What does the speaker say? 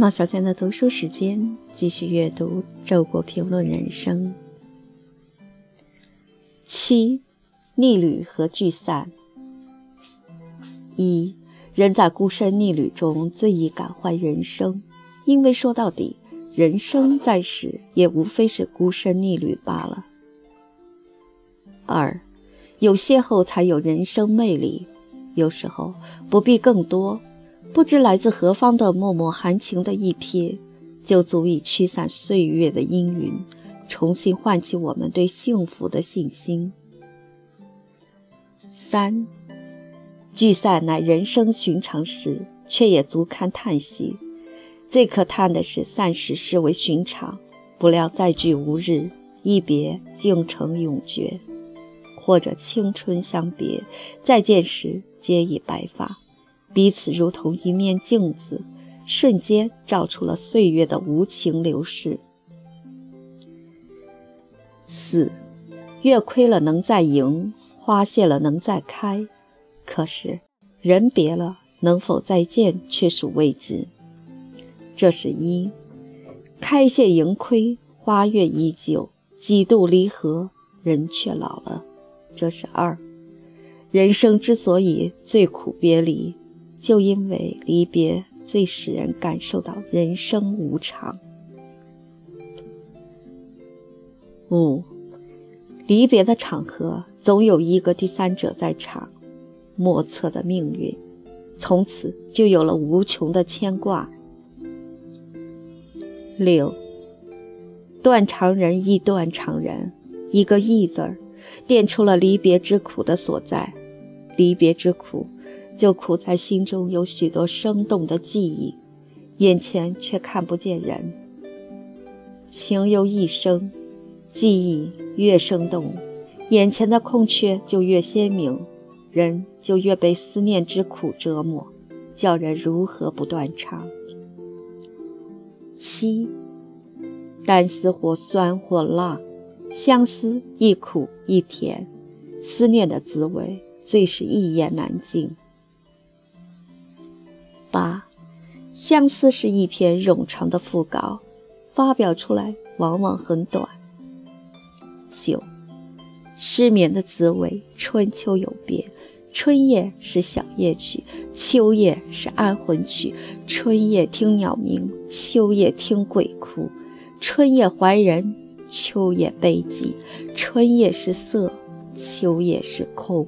马小娟的读书时间，继续阅读《周国评论人生》七逆旅和聚散。一人在孤身逆旅中最易感怀人生，因为说到底，人生在世也无非是孤身逆旅罢了。二有邂逅才有人生魅力，有时候不必更多。不知来自何方的脉脉含情的一瞥，就足以驱散岁月的阴云，重新唤起我们对幸福的信心。三，聚散乃人生寻常事，却也足堪叹息。最可叹的是，散时视为寻常，不料再聚无日，一别竟成永绝；或者青春相别，再见时皆已白发。彼此如同一面镜子，瞬间照出了岁月的无情流逝。四，月亏了能再盈，花谢了能再开，可是人别了能否再见，却属未知。这是一，开谢盈亏，花月依旧，几度离合，人却老了。这是二，人生之所以最苦别离。就因为离别最使人感受到人生无常。五，离别的场合总有一个第三者在场，莫测的命运，从此就有了无穷的牵挂。六，断肠人亦断肠人，一个“忆”字儿，点出了离别之苦的所在。离别之苦。就苦在心中有许多生动的记忆，眼前却看不见人。情由一生，记忆越生动，眼前的空缺就越鲜明，人就越被思念之苦折磨，叫人如何不断肠？七，单思或酸或辣，相思亦苦亦甜，思念的滋味最是一言难尽。八，相思是一篇冗长的讣告，发表出来往往很短。九，失眠的滋味，春秋有别。春夜是小夜曲，秋夜是安魂曲。春夜听鸟鸣，秋夜听鬼哭。春夜怀人，秋夜悲寂。春夜是色，秋夜是空。